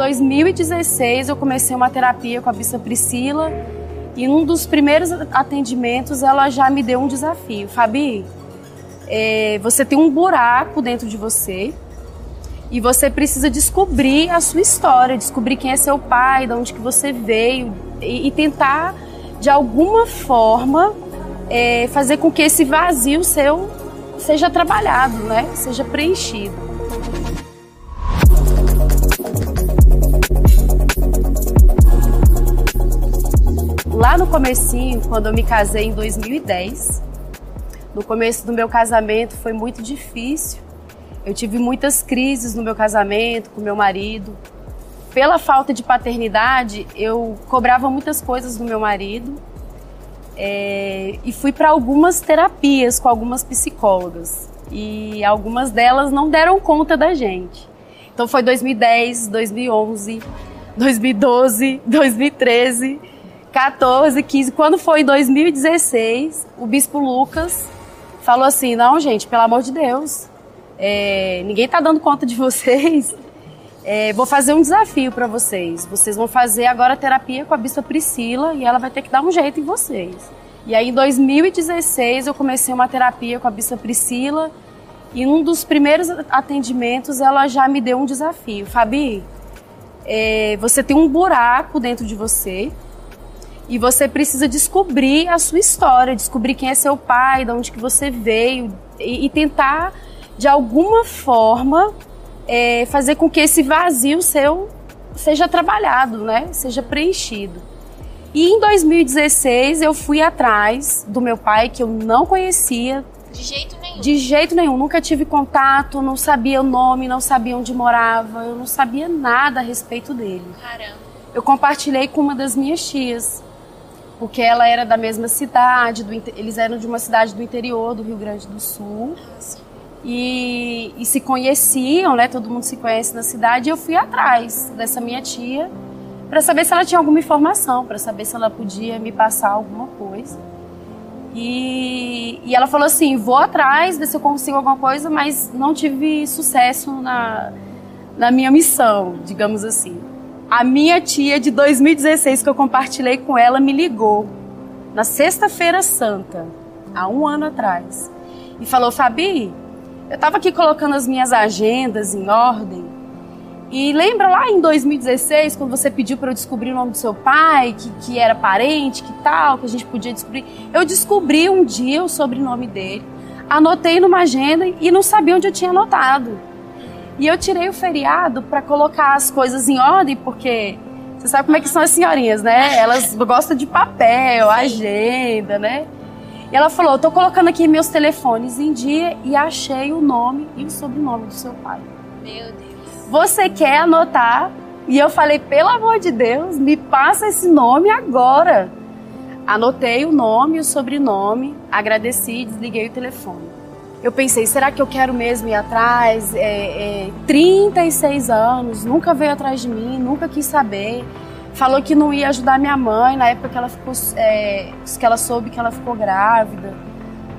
2016 eu comecei uma terapia com a Bissa Priscila e num dos primeiros atendimentos ela já me deu um desafio. Fabi, é, você tem um buraco dentro de você e você precisa descobrir a sua história, descobrir quem é seu pai, de onde que você veio e, e tentar de alguma forma é, fazer com que esse vazio seu seja trabalhado, né? Seja preenchido. Lá no comecinho, quando eu me casei em 2010, no começo do meu casamento foi muito difícil. Eu tive muitas crises no meu casamento com meu marido. Pela falta de paternidade, eu cobrava muitas coisas do meu marido é, e fui para algumas terapias com algumas psicólogas e algumas delas não deram conta da gente. Então foi 2010, 2011, 2012, 2013 14, 15. Quando foi em 2016, o bispo Lucas falou assim: não, gente, pelo amor de Deus, é, ninguém está dando conta de vocês. É, vou fazer um desafio para vocês. Vocês vão fazer agora terapia com a bispa Priscila e ela vai ter que dar um jeito em vocês. E aí, em 2016, eu comecei uma terapia com a bispa Priscila e num dos primeiros atendimentos ela já me deu um desafio. Fabi, é, você tem um buraco dentro de você e você precisa descobrir a sua história, descobrir quem é seu pai, de onde que você veio e, e tentar de alguma forma é, fazer com que esse vazio seu seja trabalhado, né? Seja preenchido. E em 2016 eu fui atrás do meu pai que eu não conhecia. De jeito nenhum. De jeito nenhum. Nunca tive contato, não sabia o nome, não sabia onde morava, eu não sabia nada a respeito dele. Caramba. Eu compartilhei com uma das minhas tias porque ela era da mesma cidade, do, eles eram de uma cidade do interior do Rio Grande do Sul. E, e, se conheciam, né? Todo mundo se conhece na cidade. E eu fui atrás dessa minha tia para saber se ela tinha alguma informação, para saber se ela podia me passar alguma coisa. E, e ela falou assim: vou atrás, ver se eu consigo alguma coisa, mas não tive sucesso na, na minha missão, digamos assim. A minha tia de 2016 que eu compartilhei com ela me ligou na sexta-feira santa, há um ano atrás, e falou: Fabi, eu estava aqui colocando as minhas agendas em ordem. E lembra lá em 2016, quando você pediu para eu descobrir o nome do seu pai, que, que era parente, que tal, que a gente podia descobrir? Eu descobri um dia o sobrenome dele, anotei numa agenda e não sabia onde eu tinha anotado. E eu tirei o feriado para colocar as coisas em ordem, porque você sabe como é que são as senhorinhas, né? Elas gostam de papel, Sim. agenda, né? E ela falou: "Eu tô colocando aqui meus telefones em dia e achei o nome e o sobrenome do seu pai". Meu Deus. Você quer anotar? E eu falei: "Pelo amor de Deus, me passa esse nome agora". Anotei o nome e o sobrenome, agradeci e desliguei o telefone eu pensei, será que eu quero mesmo ir atrás? É, é, 36 anos, nunca veio atrás de mim, nunca quis saber. Falou que não ia ajudar minha mãe na época que ela ficou, é, que ela soube que ela ficou grávida.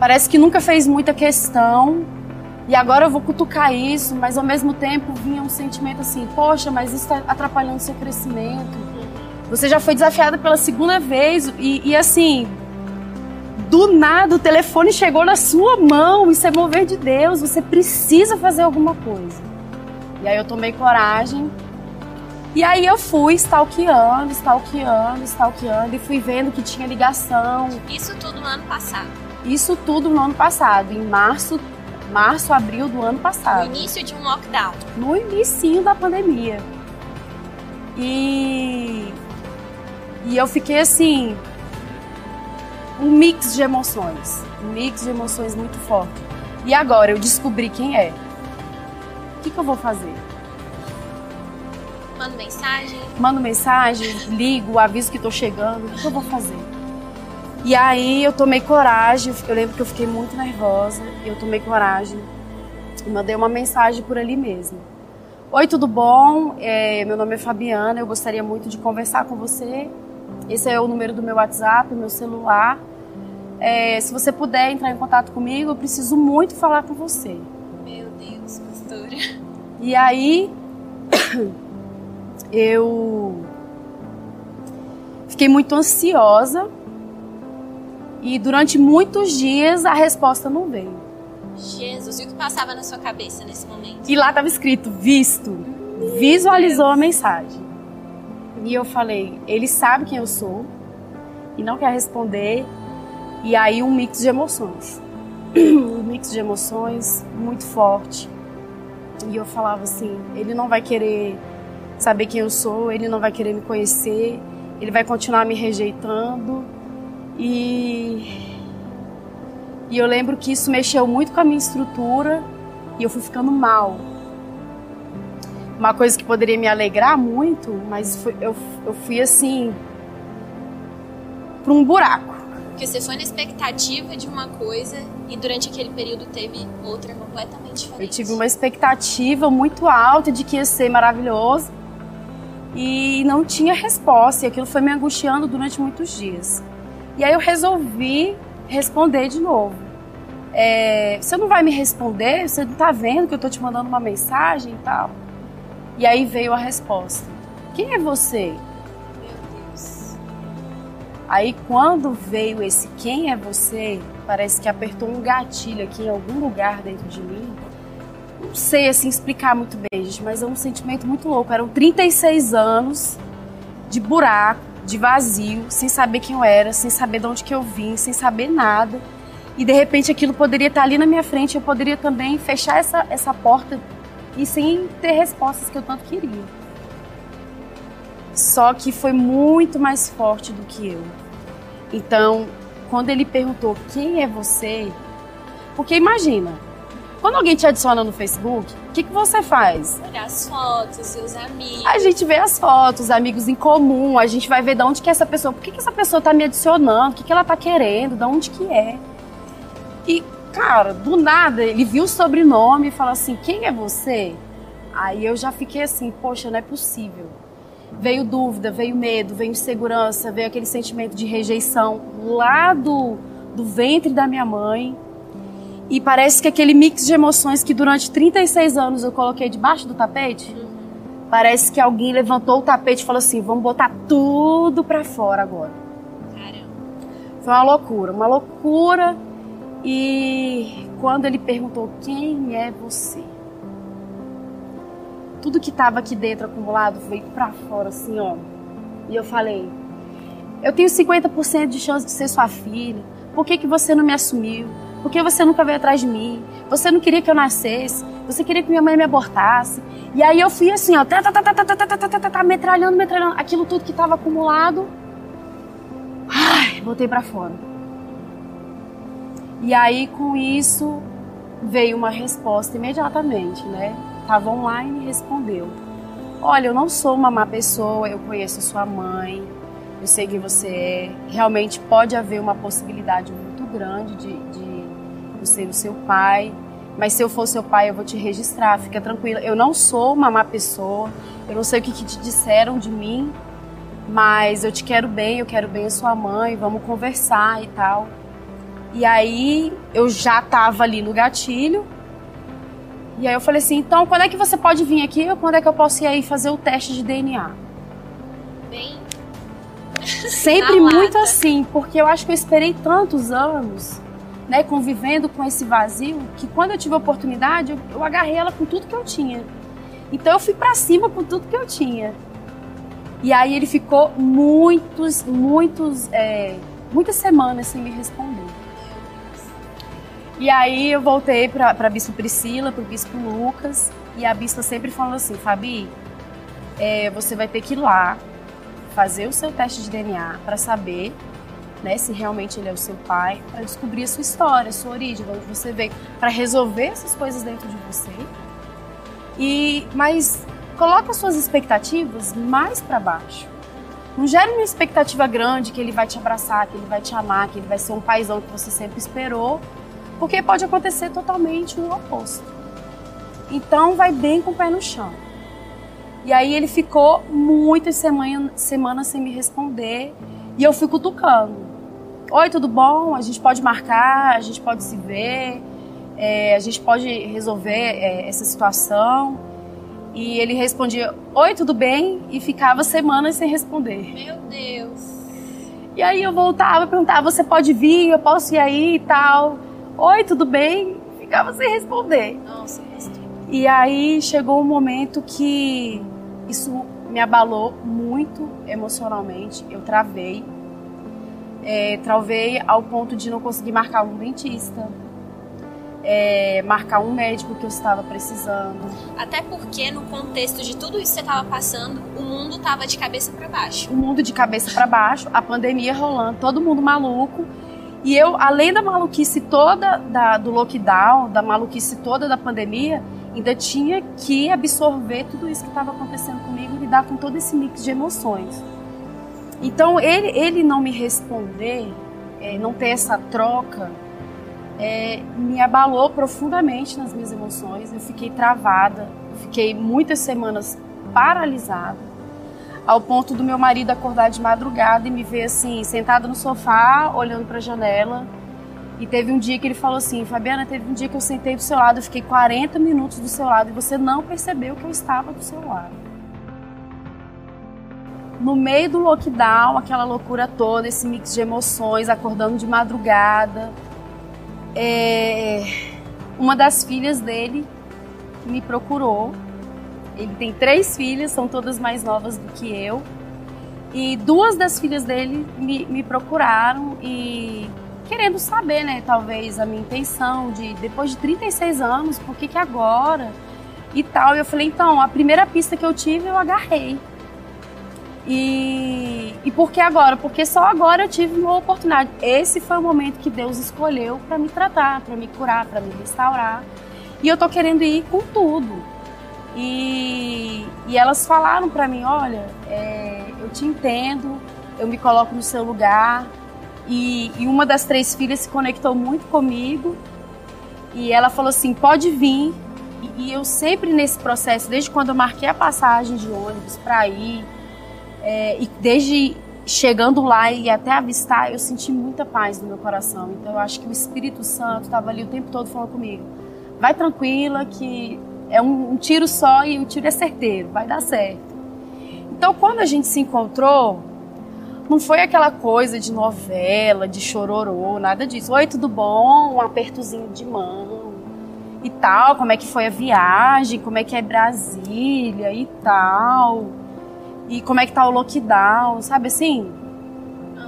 Parece que nunca fez muita questão. E agora eu vou cutucar isso, mas ao mesmo tempo vinha um sentimento assim: poxa, mas isso está atrapalhando seu crescimento. Você já foi desafiada pela segunda vez e, e assim, do nada o telefone chegou na sua mão, isso é mover de Deus, você precisa fazer alguma coisa. E aí eu tomei coragem. E aí eu fui stalkeando, stalkeando, stalkeando e fui vendo que tinha ligação. Isso tudo no ano passado. Isso tudo no ano passado, em março, março, abril do ano passado. No início de um lockdown. No início da pandemia. E e eu fiquei assim, um mix de emoções, um mix de emoções muito forte. E agora eu descobri quem é. O que, que eu vou fazer? Mando mensagem. Mando mensagem, ligo, aviso que estou chegando. O que, que eu vou fazer? E aí eu tomei coragem. Eu lembro que eu fiquei muito nervosa. Eu tomei coragem. Mandei uma mensagem por ali mesmo. Oi, tudo bom? É, meu nome é Fabiana. Eu gostaria muito de conversar com você. Esse é o número do meu WhatsApp, meu celular. É, se você puder entrar em contato comigo, eu preciso muito falar com você. Meu Deus, pastora. E aí, eu fiquei muito ansiosa e durante muitos dias a resposta não veio. Jesus, e o que passava na sua cabeça nesse momento? E lá estava escrito visto. Visualizou a mensagem. E eu falei, ele sabe quem eu sou e não quer responder. E aí um mix de emoções. Um mix de emoções muito forte. E eu falava assim, ele não vai querer saber quem eu sou, ele não vai querer me conhecer, ele vai continuar me rejeitando. E e eu lembro que isso mexeu muito com a minha estrutura e eu fui ficando mal. Uma coisa que poderia me alegrar muito, mas foi, eu, eu fui assim para um buraco. Porque você foi na expectativa de uma coisa e durante aquele período teve outra completamente diferente. Eu tive uma expectativa muito alta de que ia ser maravilhoso e não tinha resposta. E aquilo foi me angustiando durante muitos dias. E aí eu resolvi responder de novo. É, você não vai me responder? Você não tá vendo que eu tô te mandando uma mensagem e tal? E aí veio a resposta. Quem é você? Meu Deus. Aí quando veio esse quem é você, parece que apertou um gatilho aqui em algum lugar dentro de mim. Não sei assim explicar muito bem, gente, mas é um sentimento muito louco. Eram 36 anos de buraco, de vazio, sem saber quem eu era, sem saber de onde que eu vim, sem saber nada. E de repente aquilo poderia estar ali na minha frente, eu poderia também fechar essa, essa porta e sem ter respostas que eu tanto queria. Só que foi muito mais forte do que eu. Então, quando ele perguntou quem é você, porque imagina, quando alguém te adiciona no Facebook, o que, que você faz? Olhar as fotos, os amigos. A gente vê as fotos, amigos em comum, a gente vai ver de onde que é essa pessoa, por que, que essa pessoa tá me adicionando, o que, que ela tá querendo, de onde que é. E, cara, do nada, ele viu o sobrenome e falou assim, quem é você? Aí eu já fiquei assim, poxa, não é possível. Veio dúvida, veio medo, veio insegurança, veio aquele sentimento de rejeição lá do, do ventre da minha mãe. E parece que aquele mix de emoções que durante 36 anos eu coloquei debaixo do tapete, parece que alguém levantou o tapete e falou assim: vamos botar tudo pra fora agora. Caramba. Foi uma loucura, uma loucura. E quando ele perguntou: quem é você? Tudo que estava aqui dentro acumulado veio pra fora, assim, ó. E eu falei: eu tenho 50% de chance de ser sua filha. Por que, que você não me assumiu? Por que você nunca veio atrás de mim? Você não queria que eu nascesse? Você queria que minha mãe me abortasse? E aí eu fui assim, ó, tá, tá, tá, tá, tá, tá, tá, tá, tá, tá, metralhando, metralhando. Aquilo tudo que estava acumulado. Ai, botei pra fora. E aí com isso veio uma resposta imediatamente, né? Tava online e respondeu. Olha, eu não sou uma má pessoa, eu conheço sua mãe, eu sei quem você é. Realmente pode haver uma possibilidade muito grande de, de eu ser o seu pai, mas se eu for seu pai, eu vou te registrar, fica tranquila. Eu não sou uma má pessoa, eu não sei o que, que te disseram de mim, mas eu te quero bem, eu quero bem a sua mãe, vamos conversar e tal. E aí eu já tava ali no gatilho. E aí eu falei assim, então quando é que você pode vir aqui ou quando é que eu posso ir aí fazer o teste de DNA? Bem. Sempre muito lata. assim, porque eu acho que eu esperei tantos anos, né, convivendo com esse vazio, que quando eu tive a oportunidade, eu, eu agarrei ela com tudo que eu tinha. Então eu fui pra cima com tudo que eu tinha. E aí ele ficou muitos, muitos, é, muitas semanas sem me responder. E aí eu voltei pra, pra Bispo Priscila, pro Bispo Lucas, e a Bispa sempre falou assim, Fabi, é, você vai ter que ir lá, fazer o seu teste de DNA para saber né, se realmente ele é o seu pai, para descobrir a sua história, a sua origem, de onde você veio, para resolver essas coisas dentro de você. E mas coloque as suas expectativas mais para baixo. Não gere uma expectativa grande que ele vai te abraçar, que ele vai te amar, que ele vai ser um paizão que você sempre esperou, porque pode acontecer totalmente o oposto. Então vai bem com o pé no chão. E aí ele ficou muitas semana, semanas sem me responder e eu fui cutucando. Oi, tudo bom? A gente pode marcar, a gente pode se ver, é, a gente pode resolver é, essa situação. E ele respondia: Oi, tudo bem? E ficava semanas sem responder. Meu Deus. E aí eu voltava e perguntava: Você pode vir? Eu posso ir aí e tal? Oi, tudo bem? Ficava sem responder. Nossa, E aí chegou um momento que isso me abalou muito emocionalmente. Eu travei. É, travei ao ponto de não conseguir marcar um dentista é, marcar um médico que eu estava precisando. Até porque no contexto de tudo isso que você estava passando, o mundo estava de cabeça para baixo. O mundo de cabeça para baixo, a pandemia rolando, todo mundo maluco. E eu, além da maluquice toda da, do lockdown, da maluquice toda da pandemia, ainda tinha que absorver tudo isso que estava acontecendo comigo e lidar com todo esse mix de emoções. Então, ele, ele não me responder, é, não ter essa troca, é, me abalou profundamente nas minhas emoções. Eu fiquei travada, fiquei muitas semanas paralisada, ao ponto do meu marido acordar de madrugada e me ver assim, sentada no sofá, olhando para a janela. E teve um dia que ele falou assim: Fabiana, teve um dia que eu sentei do seu lado, eu fiquei 40 minutos do seu lado e você não percebeu que eu estava do seu lado. No meio do lockdown, aquela loucura toda, esse mix de emoções, acordando de madrugada, é, uma das filhas dele me procurou. Ele tem três filhas, são todas mais novas do que eu. E duas das filhas dele me, me procuraram e querendo saber, né, talvez a minha intenção de depois de 36 anos, por que que agora? E tal. E eu falei, então, a primeira pista que eu tive eu agarrei. E, e por que agora? Porque só agora eu tive uma oportunidade. Esse foi o momento que Deus escolheu para me tratar, para me curar, para me restaurar. E eu tô querendo ir com tudo. E, e elas falaram para mim: olha, é, eu te entendo, eu me coloco no seu lugar. E, e uma das três filhas se conectou muito comigo. E ela falou assim: pode vir. E, e eu sempre nesse processo, desde quando eu marquei a passagem de ônibus para ir é, e desde chegando lá e até avistar, eu senti muita paz no meu coração. Então eu acho que o Espírito Santo estava ali o tempo todo falando comigo. Vai tranquila que é um, um tiro só e o tiro é certeiro, vai dar certo. Então quando a gente se encontrou, não foi aquela coisa de novela, de chororô, nada disso. Oi, tudo bom? Um apertozinho de mão e tal. Como é que foi a viagem? Como é que é Brasília e tal e como é que tá o lockdown, sabe assim?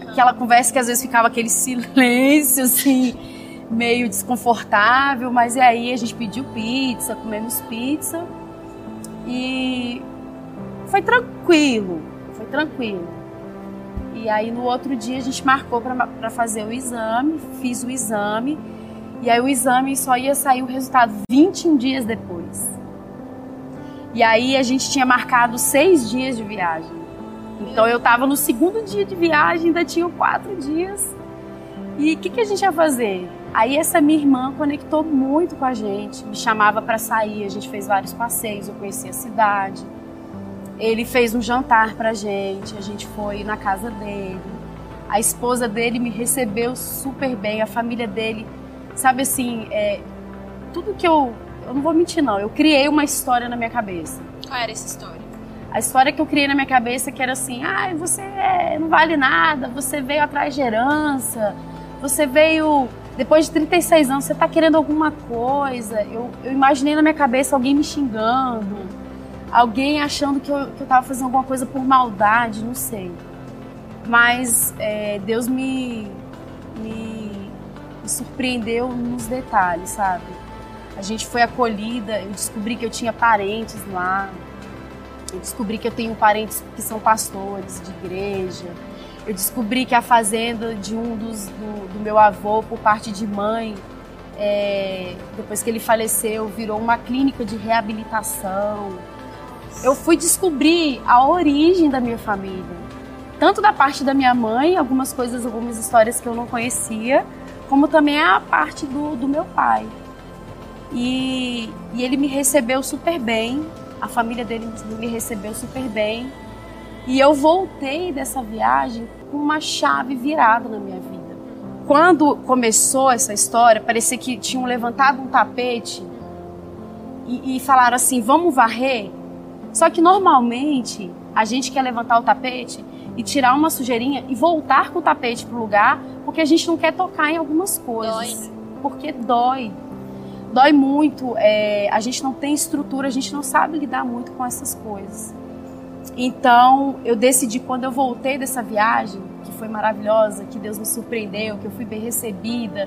Aquela conversa que às vezes ficava aquele silêncio, assim, meio desconfortável, mas e aí a gente pediu pizza, comemos pizza e foi tranquilo, foi tranquilo. E aí no outro dia a gente marcou para fazer o exame, fiz o exame, e aí o exame só ia sair o resultado 21 dias depois. E aí a gente tinha marcado seis dias de viagem. Então eu estava no segundo dia de viagem, ainda tinha quatro dias. E o que, que a gente ia fazer? Aí essa minha irmã conectou muito com a gente, me chamava para sair, a gente fez vários passeios, eu conheci a cidade. Ele fez um jantar pra gente, a gente foi na casa dele. A esposa dele me recebeu super bem, a família dele, sabe assim, é, tudo que eu eu não vou mentir não, eu criei uma história na minha cabeça. Qual era essa história? A história que eu criei na minha cabeça que era assim, ai, ah, você não vale nada, você veio atrás de herança, você veio depois de 36 anos, você está querendo alguma coisa. Eu, eu, imaginei na minha cabeça alguém me xingando, alguém achando que eu, que eu tava fazendo alguma coisa por maldade, não sei. Mas é, Deus me, me, me surpreendeu nos detalhes, sabe? A gente foi acolhida, eu descobri que eu tinha parentes lá. Eu descobri que eu tenho parentes que são pastores de igreja. Eu descobri que a fazenda de um dos do, do meu avô, por parte de mãe, é, depois que ele faleceu, virou uma clínica de reabilitação. Eu fui descobrir a origem da minha família, tanto da parte da minha mãe, algumas coisas, algumas histórias que eu não conhecia, como também a parte do, do meu pai. E, e ele me recebeu super bem, a família dele me recebeu super bem. E eu voltei dessa viagem com uma chave virada na minha vida. Quando começou essa história, parecia que tinham levantado um tapete e, e falaram assim: vamos varrer. Só que normalmente a gente quer levantar o tapete e tirar uma sujeirinha e voltar com o tapete pro lugar, porque a gente não quer tocar em algumas coisas. Dói. Porque dói. Dói muito. É, a gente não tem estrutura, a gente não sabe lidar muito com essas coisas. Então, eu decidi quando eu voltei dessa viagem, que foi maravilhosa, que Deus me surpreendeu, que eu fui bem recebida,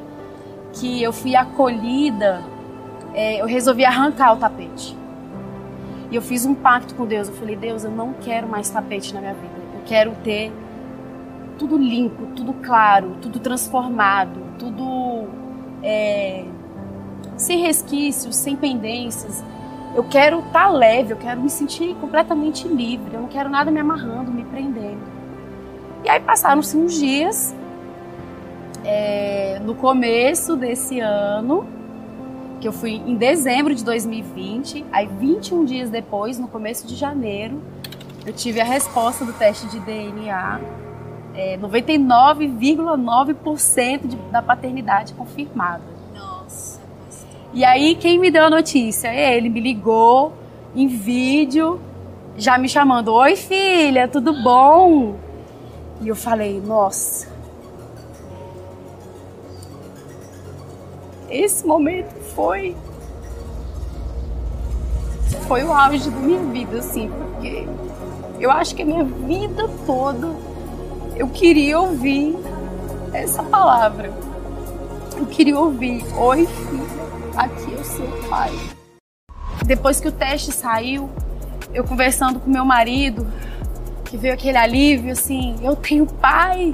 que eu fui acolhida, é, eu resolvi arrancar o tapete. E eu fiz um pacto com Deus. Eu falei, Deus, eu não quero mais tapete na minha vida. Eu quero ter tudo limpo, tudo claro, tudo transformado, tudo é, sem resquícios, sem pendências. Eu quero estar tá leve, eu quero me sentir completamente livre. Eu não quero nada me amarrando, me prendendo. E aí passaram-se uns dias, é, no começo desse ano, que eu fui em dezembro de 2020, aí 21 dias depois, no começo de janeiro, eu tive a resposta do teste de DNA. É, 99,9% da paternidade confirmada. E aí, quem me deu a notícia? Ele me ligou em vídeo, já me chamando: Oi, filha, tudo bom? E eu falei: Nossa. Esse momento foi. Foi o auge da minha vida, assim, porque eu acho que a minha vida toda eu queria ouvir essa palavra. Eu queria ouvir: Oi, filha, aqui o seu pai. Depois que o teste saiu, eu conversando com meu marido, que veio aquele alívio assim: eu tenho pai.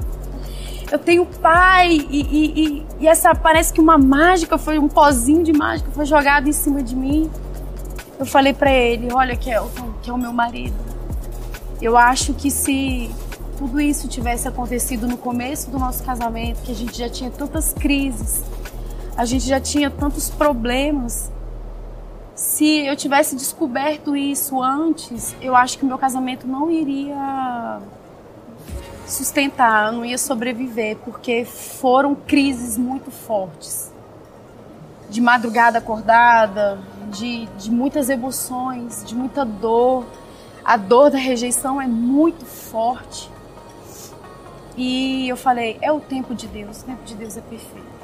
Eu tenho pai. E, e, e, e essa parece que uma mágica foi, um pozinho de mágica foi jogado em cima de mim. Eu falei para ele: Olha, Kelton, que é o meu marido. Eu acho que se tudo isso tivesse acontecido no começo do nosso casamento, que a gente já tinha tantas crises, a gente já tinha tantos problemas. Se eu tivesse descoberto isso antes, eu acho que o meu casamento não iria sustentar, não ia sobreviver, porque foram crises muito fortes. De madrugada acordada, de, de muitas emoções, de muita dor. A dor da rejeição é muito forte. E eu falei, é o tempo de Deus, o tempo de Deus é perfeito.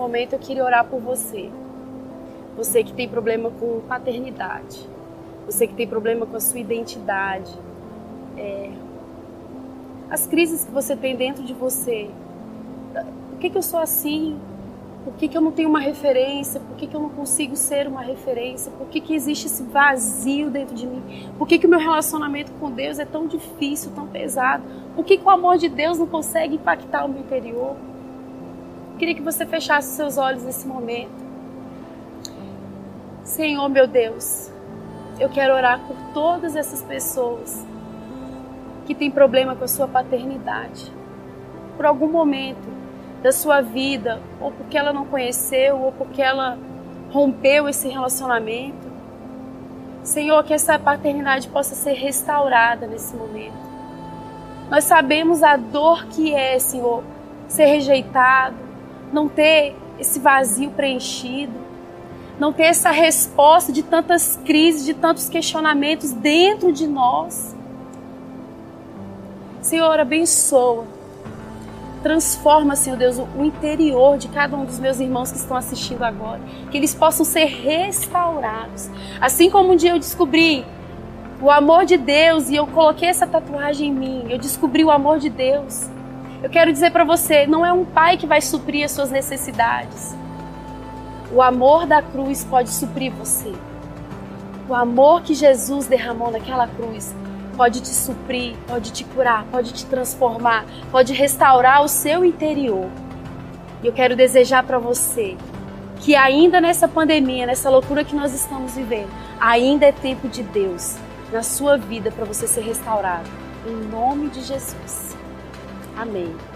Momento eu queria orar por você. Você que tem problema com paternidade. Você que tem problema com a sua identidade. É, as crises que você tem dentro de você. Por que, que eu sou assim? Por que, que eu não tenho uma referência? Por que, que eu não consigo ser uma referência? Por que, que existe esse vazio dentro de mim? Por que, que o meu relacionamento com Deus é tão difícil, tão pesado? Por que, que o amor de Deus não consegue impactar o meu interior? Queria que você fechasse seus olhos nesse momento. Senhor, meu Deus, eu quero orar por todas essas pessoas que tem problema com a sua paternidade. Por algum momento da sua vida, ou porque ela não conheceu, ou porque ela rompeu esse relacionamento. Senhor, que essa paternidade possa ser restaurada nesse momento. Nós sabemos a dor que é, Senhor, ser rejeitado, não ter esse vazio preenchido, não ter essa resposta de tantas crises, de tantos questionamentos dentro de nós. Senhor, abençoa. Transforma, Senhor Deus, o interior de cada um dos meus irmãos que estão assistindo agora. Que eles possam ser restaurados. Assim como um dia eu descobri o amor de Deus e eu coloquei essa tatuagem em mim, eu descobri o amor de Deus. Eu quero dizer para você, não é um pai que vai suprir as suas necessidades. O amor da cruz pode suprir você. O amor que Jesus derramou naquela cruz pode te suprir, pode te curar, pode te transformar, pode restaurar o seu interior. E eu quero desejar para você que ainda nessa pandemia, nessa loucura que nós estamos vivendo, ainda é tempo de Deus na sua vida para você ser restaurado. Em nome de Jesus. Amém.